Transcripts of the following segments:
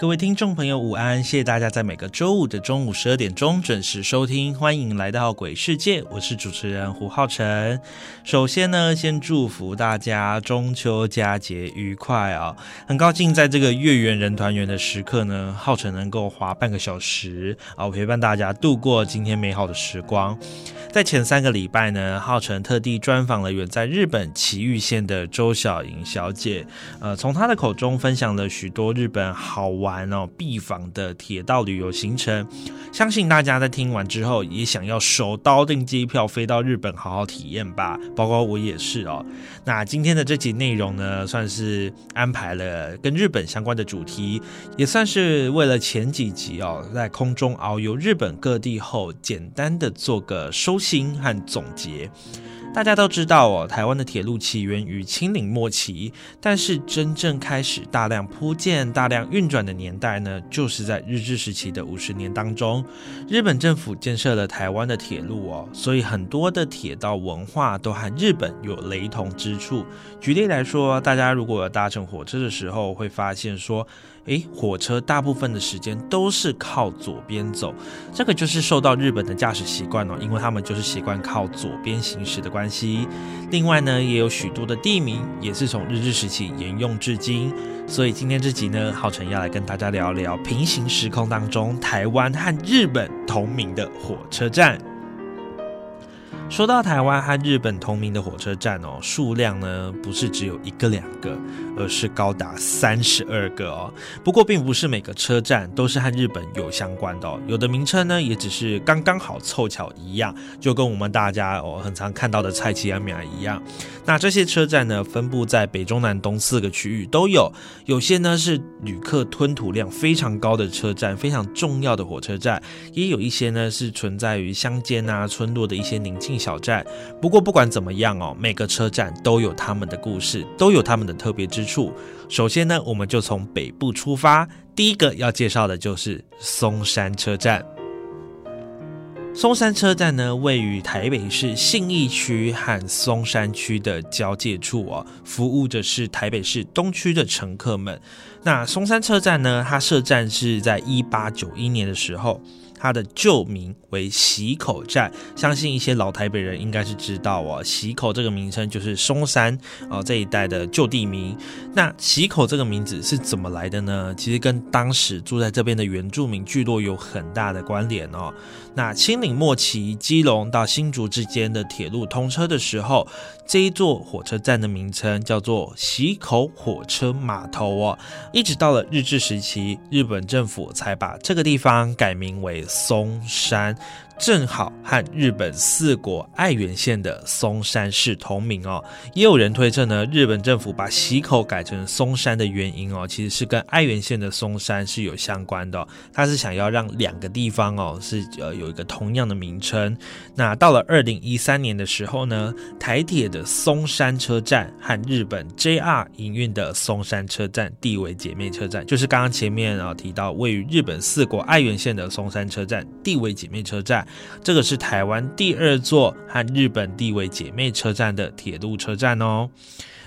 各位听众朋友，午安！谢谢大家在每个周五的中午十二点钟准时收听，欢迎来到鬼世界，我是主持人胡浩辰。首先呢，先祝福大家中秋佳节愉快啊！很高兴在这个月圆人团圆的时刻呢，浩辰能够花半个小时啊，陪伴大家度过今天美好的时光。在前三个礼拜呢，浩辰特地专访了远在日本崎玉县的周小莹小姐，呃，从她的口中分享了许多日本好玩哦必访的铁道旅游行程。相信大家在听完之后，也想要手刀订机票飞到日本好好体验吧，包括我也是哦。那今天的这集内容呢，算是安排了跟日本相关的主题，也算是为了前几集哦，在空中遨游日本各地后，简单的做个收。心和总结，大家都知道哦，台湾的铁路起源于清领末期，但是真正开始大量铺建、大量运转的年代呢，就是在日治时期的五十年当中，日本政府建设了台湾的铁路哦，所以很多的铁道文化都和日本有雷同之处。举例来说，大家如果搭乘火车的时候，会发现说。诶，火车大部分的时间都是靠左边走，这个就是受到日本的驾驶习惯哦，因为他们就是习惯靠左边行驶的关系。另外呢，也有许多的地名也是从日治时期沿用至今。所以今天这集呢，浩辰要来跟大家聊聊平行时空当中台湾和日本同名的火车站。说到台湾和日本同名的火车站哦，数量呢不是只有一个两个，而是高达三十二个哦。不过并不是每个车站都是和日本有相关的哦，有的名称呢也只是刚刚好凑巧一样，就跟我们大家哦很常看到的蔡奇安米亚一样。那这些车站呢分布在北中南东四个区域都有，有些呢是旅客吞吐量非常高的车站，非常重要的火车站，也有一些呢是存在于乡间啊村落的一些宁静。小站，不过不管怎么样哦，每个车站都有他们的故事，都有他们的特别之处。首先呢，我们就从北部出发，第一个要介绍的就是松山车站。松山车站呢，位于台北市信义区和松山区的交界处哦，服务的是台北市东区的乘客们。那松山车站呢，它设站是在一八九一年的时候。它的旧名为喜口站，相信一些老台北人应该是知道哦。喜口这个名称就是松山哦这一带的旧地名。那喜口这个名字是怎么来的呢？其实跟当时住在这边的原住民聚落有很大的关联哦。那清岭末期，基隆到新竹之间的铁路通车的时候，这一座火车站的名称叫做喜口火车码头哦。一直到了日治时期，日本政府才把这个地方改名为松山。正好和日本四国爱媛县的松山市同名哦，也有人推测呢，日本政府把溪口改成松山的原因哦，其实是跟爱媛县的松山是有相关的，他是想要让两个地方哦是呃有一个同样的名称。那到了二零一三年的时候呢，台铁的松山车站和日本 JR 营运的松山车站地为姐妹车站，就是刚刚前面啊提到位于日本四国爱媛县的松山车站地为姐妹车站。这个是台湾第二座和日本地位姐妹车站的铁路车站哦。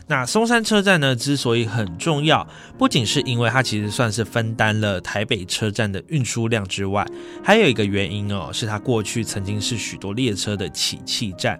那松山车站呢，之所以很重要，不仅是因为它其实算是分担了台北车站的运输量之外，还有一个原因哦，是它过去曾经是许多列车的起讫站。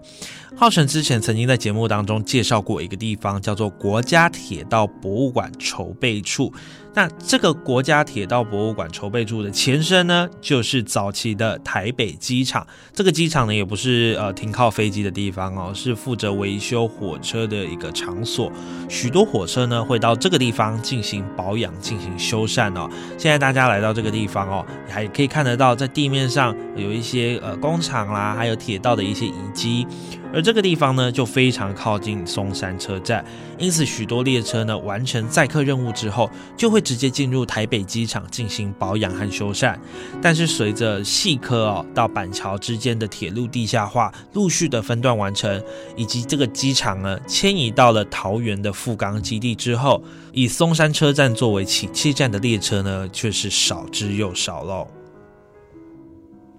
浩辰之前曾经在节目当中介绍过一个地方，叫做国家铁道博物馆筹备处。那这个国家铁道博物馆筹备处的前身呢，就是早期的台北机场。这个机场呢，也不是呃停靠飞机的地方哦，是负责维修火车的一个场所。许多火车呢，会到这个地方进行保养、进行修缮哦。现在大家来到这个地方哦，还可以看得到在地面上有一些呃工厂啦，还有铁道的一些遗迹。而这个地方呢，就非常靠近松山车站，因此许多列车呢完成载客任务之后，就会直接进入台北机场进行保养和修缮。但是随着细科哦到板桥之间的铁路地下化陆续的分段完成，以及这个机场呢迁移到了桃园的富冈基地之后，以松山车站作为起讫站的列车呢，却是少之又少喽。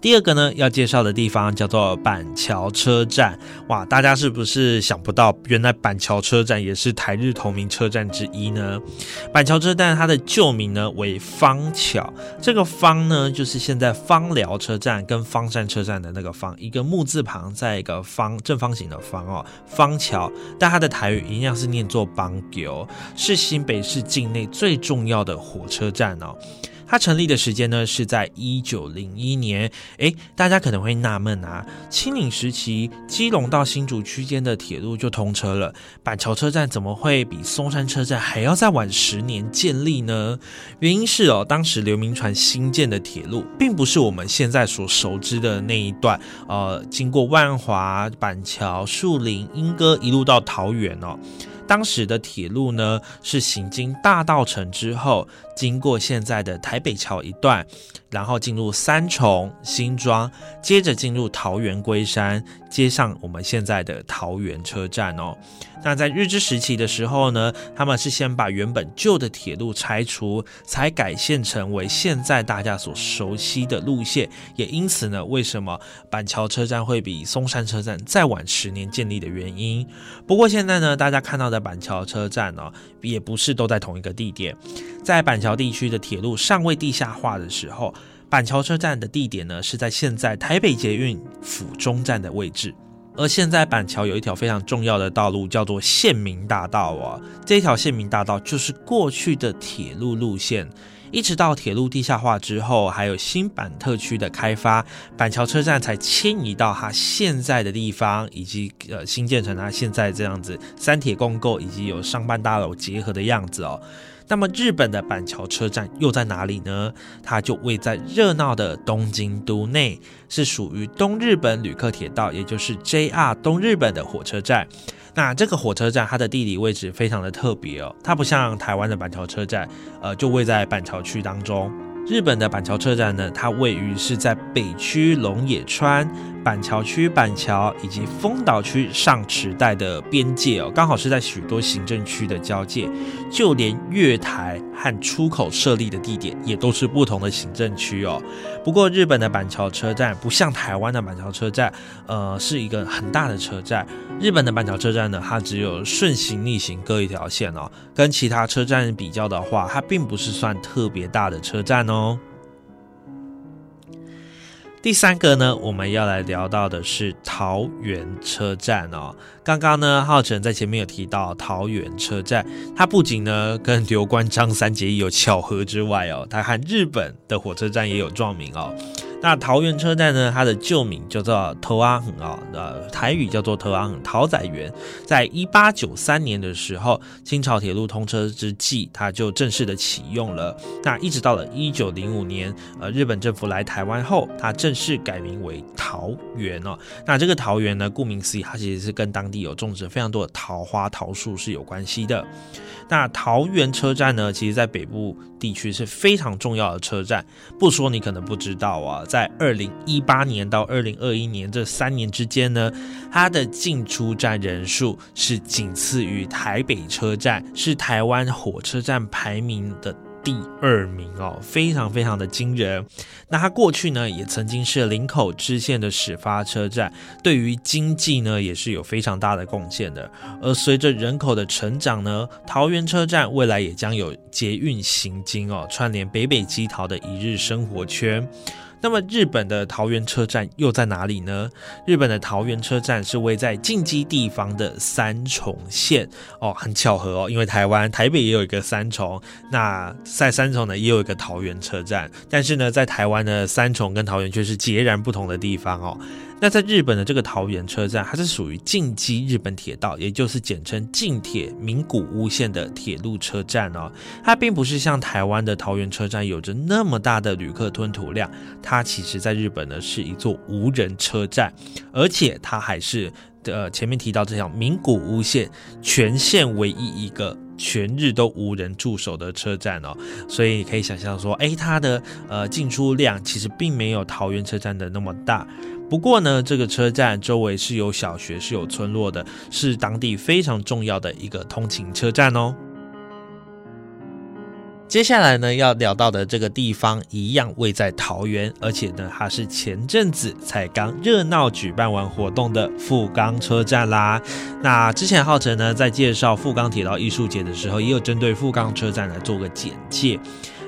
第二个呢，要介绍的地方叫做板桥车站。哇，大家是不是想不到，原来板桥车站也是台日同名车站之一呢？板桥车站它的旧名呢为方桥，这个方呢就是现在方寮车站跟方山车站的那个方，一个木字旁，在一个方正方形的方哦，方桥。但它的台语一样是念作邦桥，是新北市境内最重要的火车站哦。它成立的时间呢是在一九零一年。诶，大家可能会纳闷啊，清领时期基隆到新竹区间的铁路就通车了，板桥车站怎么会比松山车站还要再晚十年建立呢？原因是哦，当时刘铭传新建的铁路，并不是我们现在所熟知的那一段，呃，经过万华、板桥、树林、莺歌一路到桃园哦。当时的铁路呢，是行经大道城之后，经过现在的台北桥一段，然后进入三重、新庄，接着进入桃园龟山，接上我们现在的桃园车站哦。那在日治时期的时候呢，他们是先把原本旧的铁路拆除，才改线成为现在大家所熟悉的路线。也因此呢，为什么板桥车站会比松山车站再晚十年建立的原因？不过现在呢，大家看到的板桥车站呢，也不是都在同一个地点。在板桥地区的铁路尚未地下化的时候，板桥车站的地点呢，是在现在台北捷运府中站的位置。而现在板桥有一条非常重要的道路，叫做县民大道啊。这条县民大道就是过去的铁路路线，一直到铁路地下化之后，还有新板特区的开发，板桥车站才迁移到它现在的地方，以及呃新建成它现在这样子三铁共构以及有上半大楼结合的样子哦。那么日本的板桥车站又在哪里呢？它就位在热闹的东京都内，是属于东日本旅客铁道，也就是 JR 东日本的火车站。那这个火车站它的地理位置非常的特别哦，它不像台湾的板桥车站，呃，就位在板桥区当中。日本的板桥车站呢，它位于是在北区龙野川。板桥区板桥以及丰岛区上池带的边界哦，刚好是在许多行政区的交界，就连月台和出口设立的地点也都是不同的行政区哦。不过日本的板桥车站不像台湾的板桥车站，呃，是一个很大的车站。日本的板桥车站呢，它只有顺行逆行各一条线哦，跟其他车站比较的话，它并不是算特别大的车站哦。第三个呢，我们要来聊到的是桃园车站哦。刚刚呢，浩辰在前面有提到桃园车站，它不仅呢跟刘关张三结义有巧合之外哦，它和日本的火车站也有撞名哦。那桃园车站呢？它的旧名叫做头阿恒啊，呃，台语叫做头阿恒桃仔园。在一八九三年的时候，清朝铁路通车之际，它就正式的启用了。那一直到了一九零五年，呃，日本政府来台湾后，它正式改名为桃园哦。那这个桃园呢，顾名思义，它其实是跟当地有种植非常多的桃花桃树是有关系的。那桃园车站呢，其实在北部地区是非常重要的车站。不说你可能不知道啊，在二零一八年到二零二一年这三年之间呢，它的进出站人数是仅次于台北车站，是台湾火车站排名的。第二名哦，非常非常的惊人。那它过去呢，也曾经是林口支线的始发车站，对于经济呢，也是有非常大的贡献的。而随着人口的成长呢，桃园车站未来也将有捷运行经哦，串联北北基桃的一日生活圈。那么日本的桃园车站又在哪里呢？日本的桃园车站是位在近畿地方的三重县哦，很巧合哦，因为台湾台北也有一个三重，那在三重呢也有一个桃园车站，但是呢，在台湾的三重跟桃园却是截然不同的地方哦。那在日本的这个桃园车站，它是属于近畿日本铁道，也就是简称近铁名古屋线的铁路车站哦。它并不是像台湾的桃园车站有着那么大的旅客吞吐量，它其实在日本呢是一座无人车站，而且它还是呃前面提到这条名古屋线全线唯一一个全日都无人驻守的车站哦。所以你可以想象说，哎，它的呃进出量其实并没有桃园车站的那么大。不过呢，这个车站周围是有小学、是有村落的，是当地非常重要的一个通勤车站哦。接下来呢，要聊到的这个地方一样位在桃园，而且呢，它是前阵子才刚热闹举办完活动的富冈车站啦。那之前浩辰呢在介绍富冈铁道艺术节的时候，也有针对富冈车站来做个简介。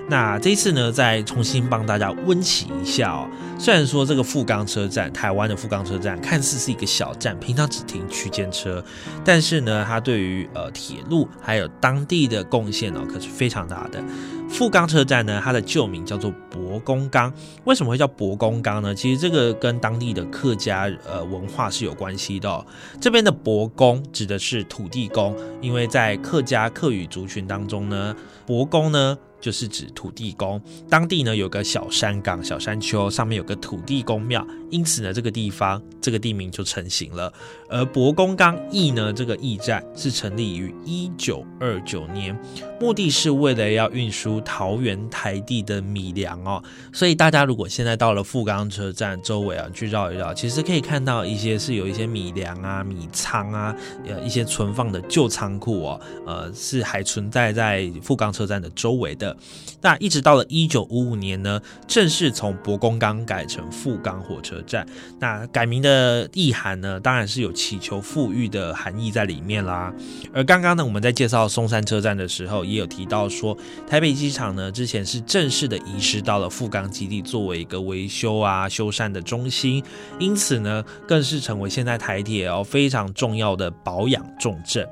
那这一次呢，再重新帮大家温习一下哦。虽然说这个富冈车站，台湾的富冈车站看似是一个小站，平常只停区间车，但是呢，它对于呃铁路还有当地的贡献哦，可是非常大的。富冈车站呢，它的旧名叫做博公冈。为什么会叫博公冈呢？其实这个跟当地的客家呃文化是有关系的。这边的博公指的是土地公，因为在客家客语族群当中呢，博公呢。就是指土地公，当地呢有个小山岗、小山丘，上面有个土地公庙，因此呢这个地方这个地名就成型了。而博公冈驿呢，这个驿站是成立于一九二九年，目的是为了要运输桃园台地的米粮哦。所以大家如果现在到了富冈车站周围啊，去绕一绕，其实可以看到一些是有一些米粮啊、米仓啊，呃一些存放的旧仓库哦，呃是还存在在富冈车站的周围的。那一直到了一九五五年呢，正式从博公冈改成富冈火车站。那改名的意涵呢，当然是有祈求富裕的含义在里面啦。而刚刚呢，我们在介绍松山车站的时候，也有提到说，台北机场呢，之前是正式的移师到了富冈基地，作为一个维修啊、修缮的中心，因此呢，更是成为现在台铁哦非常重要的保养重镇。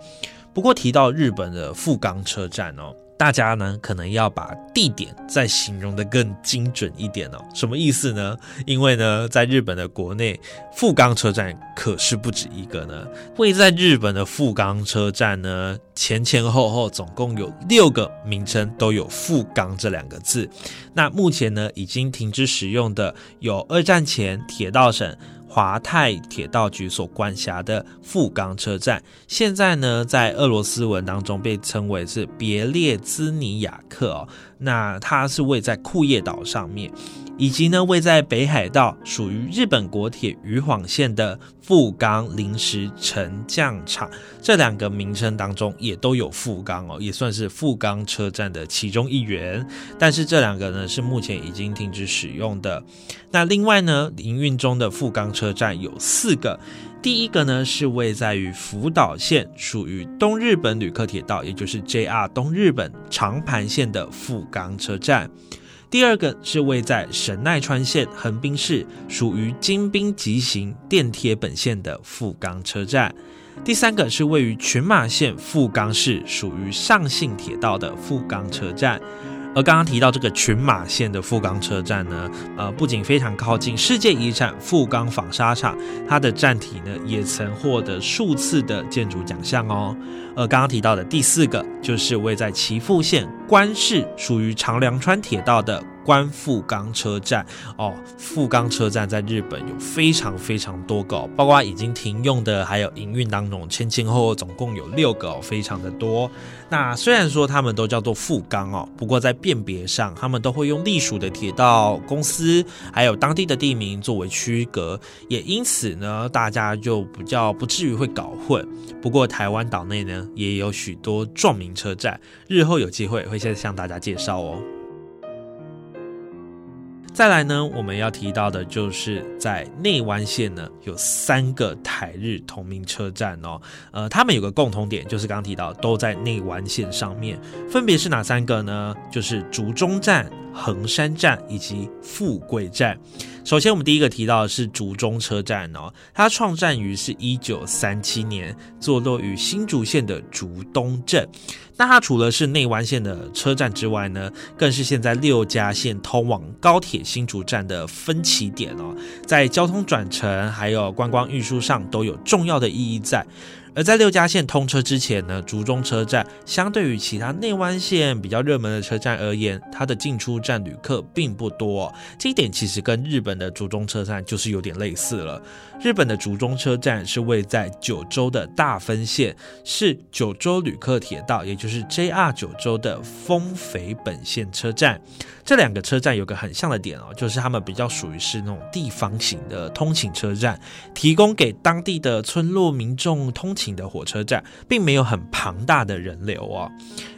不过提到日本的富冈车站哦。大家呢可能要把地点再形容的更精准一点哦，什么意思呢？因为呢，在日本的国内，富冈车站可是不止一个呢。位在日本的富冈车站呢，前前后后总共有六个名称都有“富冈”这两个字。那目前呢，已经停止使用的有二战前铁道省。华泰铁道局所管辖的富冈车站，现在呢，在俄罗斯文当中被称为是别列兹尼亚克哦，那它是位在库页岛上面。以及呢，位在北海道、属于日本国铁羽幌线的富冈临时沉降场，这两个名称当中也都有富冈哦，也算是富冈车站的其中一员。但是这两个呢，是目前已经停止使用的。那另外呢，营运中的富冈车站有四个，第一个呢是位在于福岛县，属于东日本旅客铁道，也就是 JR 东日本长盘线的富冈车站。第二个是位在神奈川县横滨市，属于京滨急行电铁本线的富冈车站。第三个是位于群马县富冈市，属于上信铁道的富冈车站。而刚刚提到这个群马县的富冈车站呢，呃，不仅非常靠近世界遗产富冈纺纱厂，它的站体呢也曾获得数次的建筑奖项哦。而刚刚提到的第四个，就是位在岐阜县关市，属于长良川铁道的。关富冈车站哦，富冈车站在日本有非常非常多个，包括已经停用的，还有营运当中前前后后总共有六个，非常的多。那虽然说他们都叫做富冈哦，不过在辨别上，他们都会用隶属的铁道公司，还有当地的地名作为区隔，也因此呢，大家就比较不至于会搞混。不过台湾岛内呢，也有许多撞名车站，日后有机会会再向大家介绍哦。再来呢，我们要提到的就是在内湾线呢，有三个台日同名车站哦。呃，他们有个共同点，就是刚提到都在内湾线上面，分别是哪三个呢？就是竹中站、横山站以及富贵站。首先，我们第一个提到的是竹中车站哦，它创站于是一九三七年，坐落于新竹县的竹东镇。那它除了是内湾线的车站之外呢，更是现在六家线通往高铁新竹站的分歧点哦，在交通转乘还有观光运输上都有重要的意义在。而在六家线通车之前呢，竹中车站相对于其他内湾线比较热门的车站而言，它的进出站旅客并不多。这一点其实跟日本的竹中车站就是有点类似了。日本的竹中车站是位在九州的大分县，是九州旅客铁道，也就是 JR 九州的丰肥本线车站。这两个车站有个很像的点哦，就是他们比较属于是那种地方型的通勤车站，提供给当地的村落民众通勤的火车站，并没有很庞大的人流哦。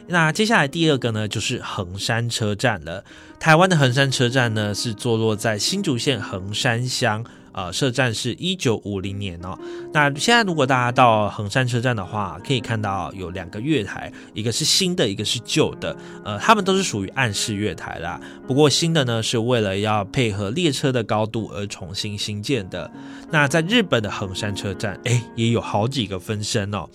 那接下来第二个呢，就是横山车站了。台湾的横山车站呢，是坐落在新竹县横山乡。呃，设站是一九五零年哦。那现在如果大家到横山车站的话，可以看到有两个月台，一个是新的，一个是旧的。呃，他们都是属于暗式月台啦。不过新的呢，是为了要配合列车的高度而重新新建的。那在日本的横山车站，哎，也有好几个分身哦。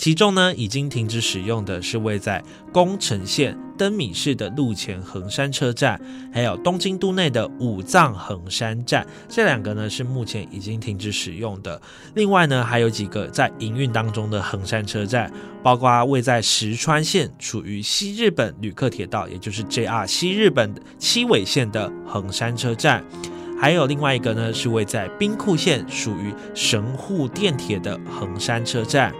其中呢，已经停止使用的是位在宫城县登米市的陆前横山车站，还有东京都内的武藏横山站，这两个呢是目前已经停止使用的。另外呢，还有几个在营运当中的横山车站，包括位在石川县属于西日本旅客铁道，也就是 JR 西日本七尾线的横山车站。还有另外一个呢，是位在兵库县，属于神户电铁的横山车站；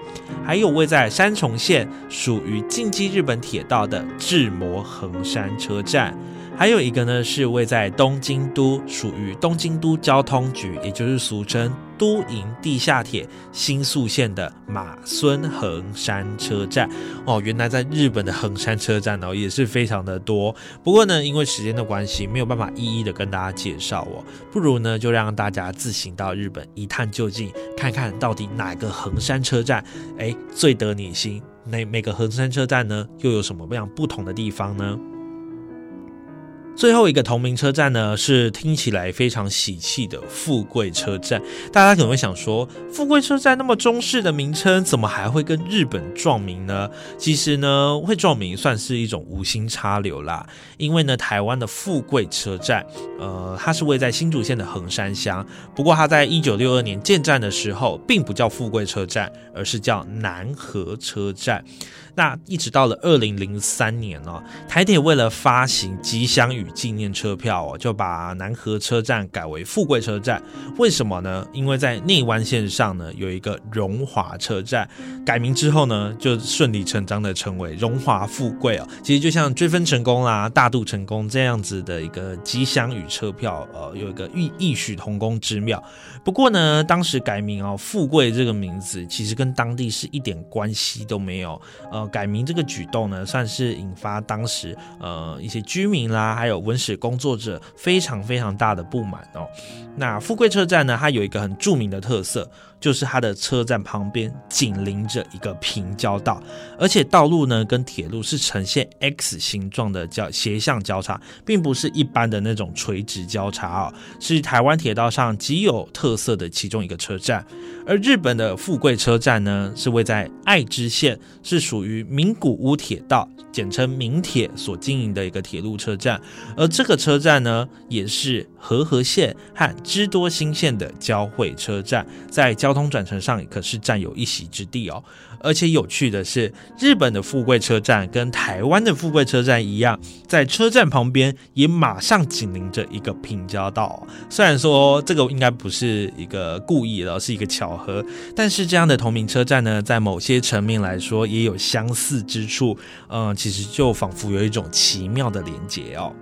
还有位在山重县，属于近畿日本铁道的志摩横山车站；还有一个呢，是位在东京都，属于东京都交通局，也就是俗称。都营地下铁新宿线的马孙横山车站哦，原来在日本的横山车站哦也是非常的多。不过呢，因为时间的关系，没有办法一一的跟大家介绍哦，不如呢就让大家自行到日本一探究竟，看看到底哪个横山车站哎最得你心。那每个横山车站呢又有什么样不同的地方呢？最后一个同名车站呢，是听起来非常喜气的富贵车站。大家可能会想说，富贵车站那么中式的名称，怎么还会跟日本撞名呢？其实呢，会撞名算是一种无心插柳啦。因为呢，台湾的富贵车站，呃，它是位在新竹县的横山乡。不过，它在一九六二年建站的时候，并不叫富贵车站，而是叫南河车站。那一直到了二零零三年哦，台铁为了发行吉祥语纪念车票哦，就把南河车站改为富贵车站。为什么呢？因为在内湾线上呢有一个荣华车站，改名之后呢，就顺理成章的成为荣华富贵哦。其实就像追分成功啦、大度成功这样子的一个吉祥与车票，呃，有一个异异曲同工之妙。不过呢，当时改名哦，富贵这个名字其实跟当地是一点关系都没有。呃，改名这个举动呢，算是引发当时呃一些居民啦，还有文史工作者非常非常大的不满哦。那富贵车站呢，它有一个很著名的特色。就是它的车站旁边紧邻着一个平交道，而且道路呢跟铁路是呈现 X 形状的交斜向交叉，并不是一般的那种垂直交叉哦，是台湾铁道上极有特色的其中一个车站。而日本的富贵车站呢，是位在爱知县，是属于名古屋铁道，简称名铁所经营的一个铁路车站。而这个车站呢，也是和合线和知多新线的交汇车站，在交交通转乘上可是占有一席之地哦，而且有趣的是，日本的富贵车站跟台湾的富贵车站一样，在车站旁边也马上紧邻着一个平交道。虽然说这个应该不是一个故意的，是一个巧合，但是这样的同名车站呢，在某些层面来说也有相似之处。嗯，其实就仿佛有一种奇妙的连结哦。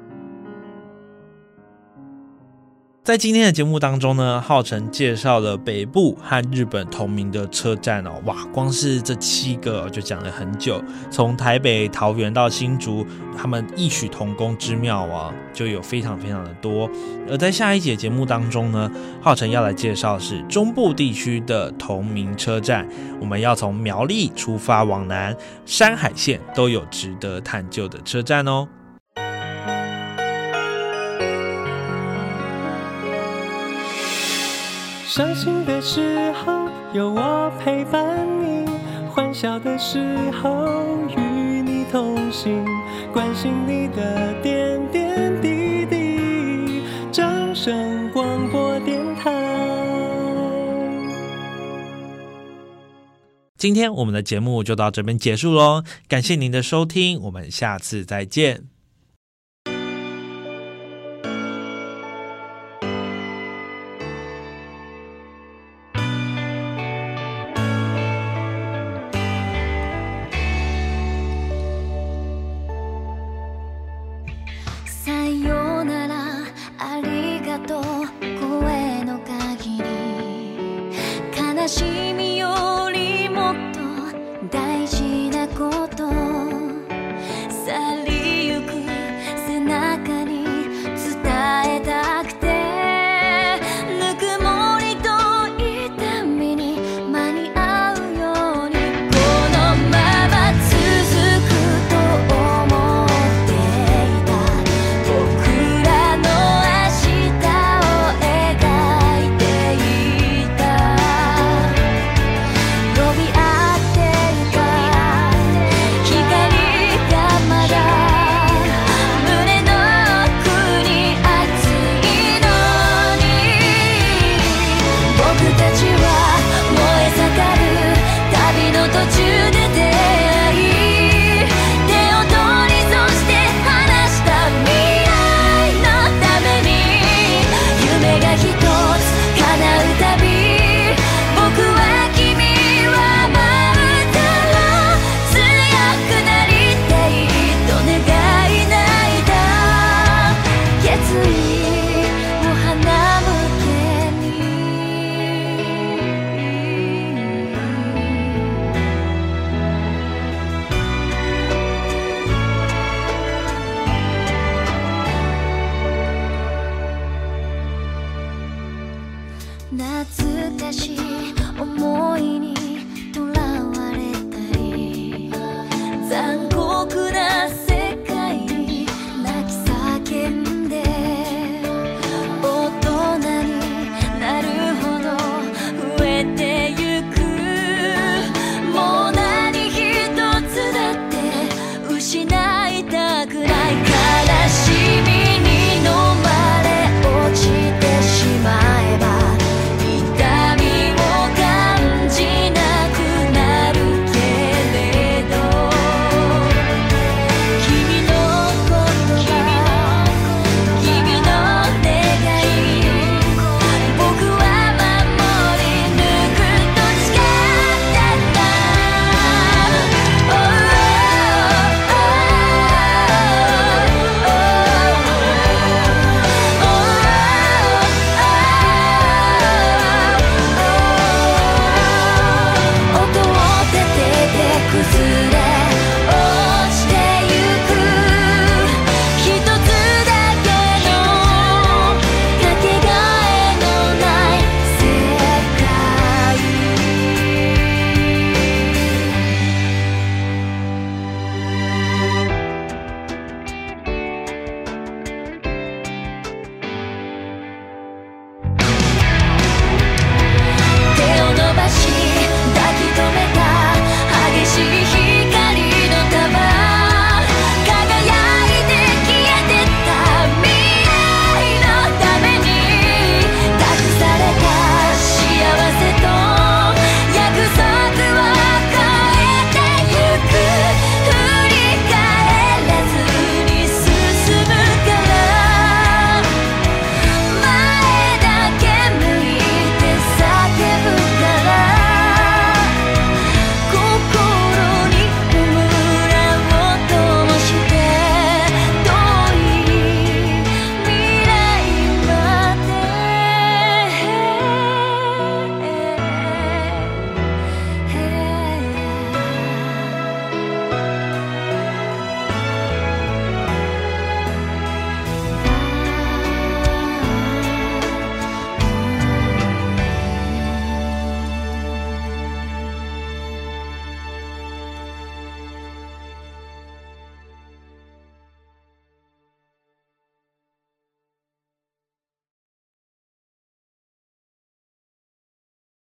在今天的节目当中呢，浩辰介绍了北部和日本同名的车站哦，哇，光是这七个就讲了很久，从台北、桃园到新竹，他们异曲同工之妙啊，就有非常非常的多。而在下一节节目当中呢，浩辰要来介绍是中部地区的同名车站，我们要从苗栗出发往南，山海线都有值得探究的车站哦。伤心的时候有我陪伴你欢笑的时候与你同行关心你的点点滴滴掌声广播电台。今天我们的节目就到这边结束喽感谢您的收听我们下次再见。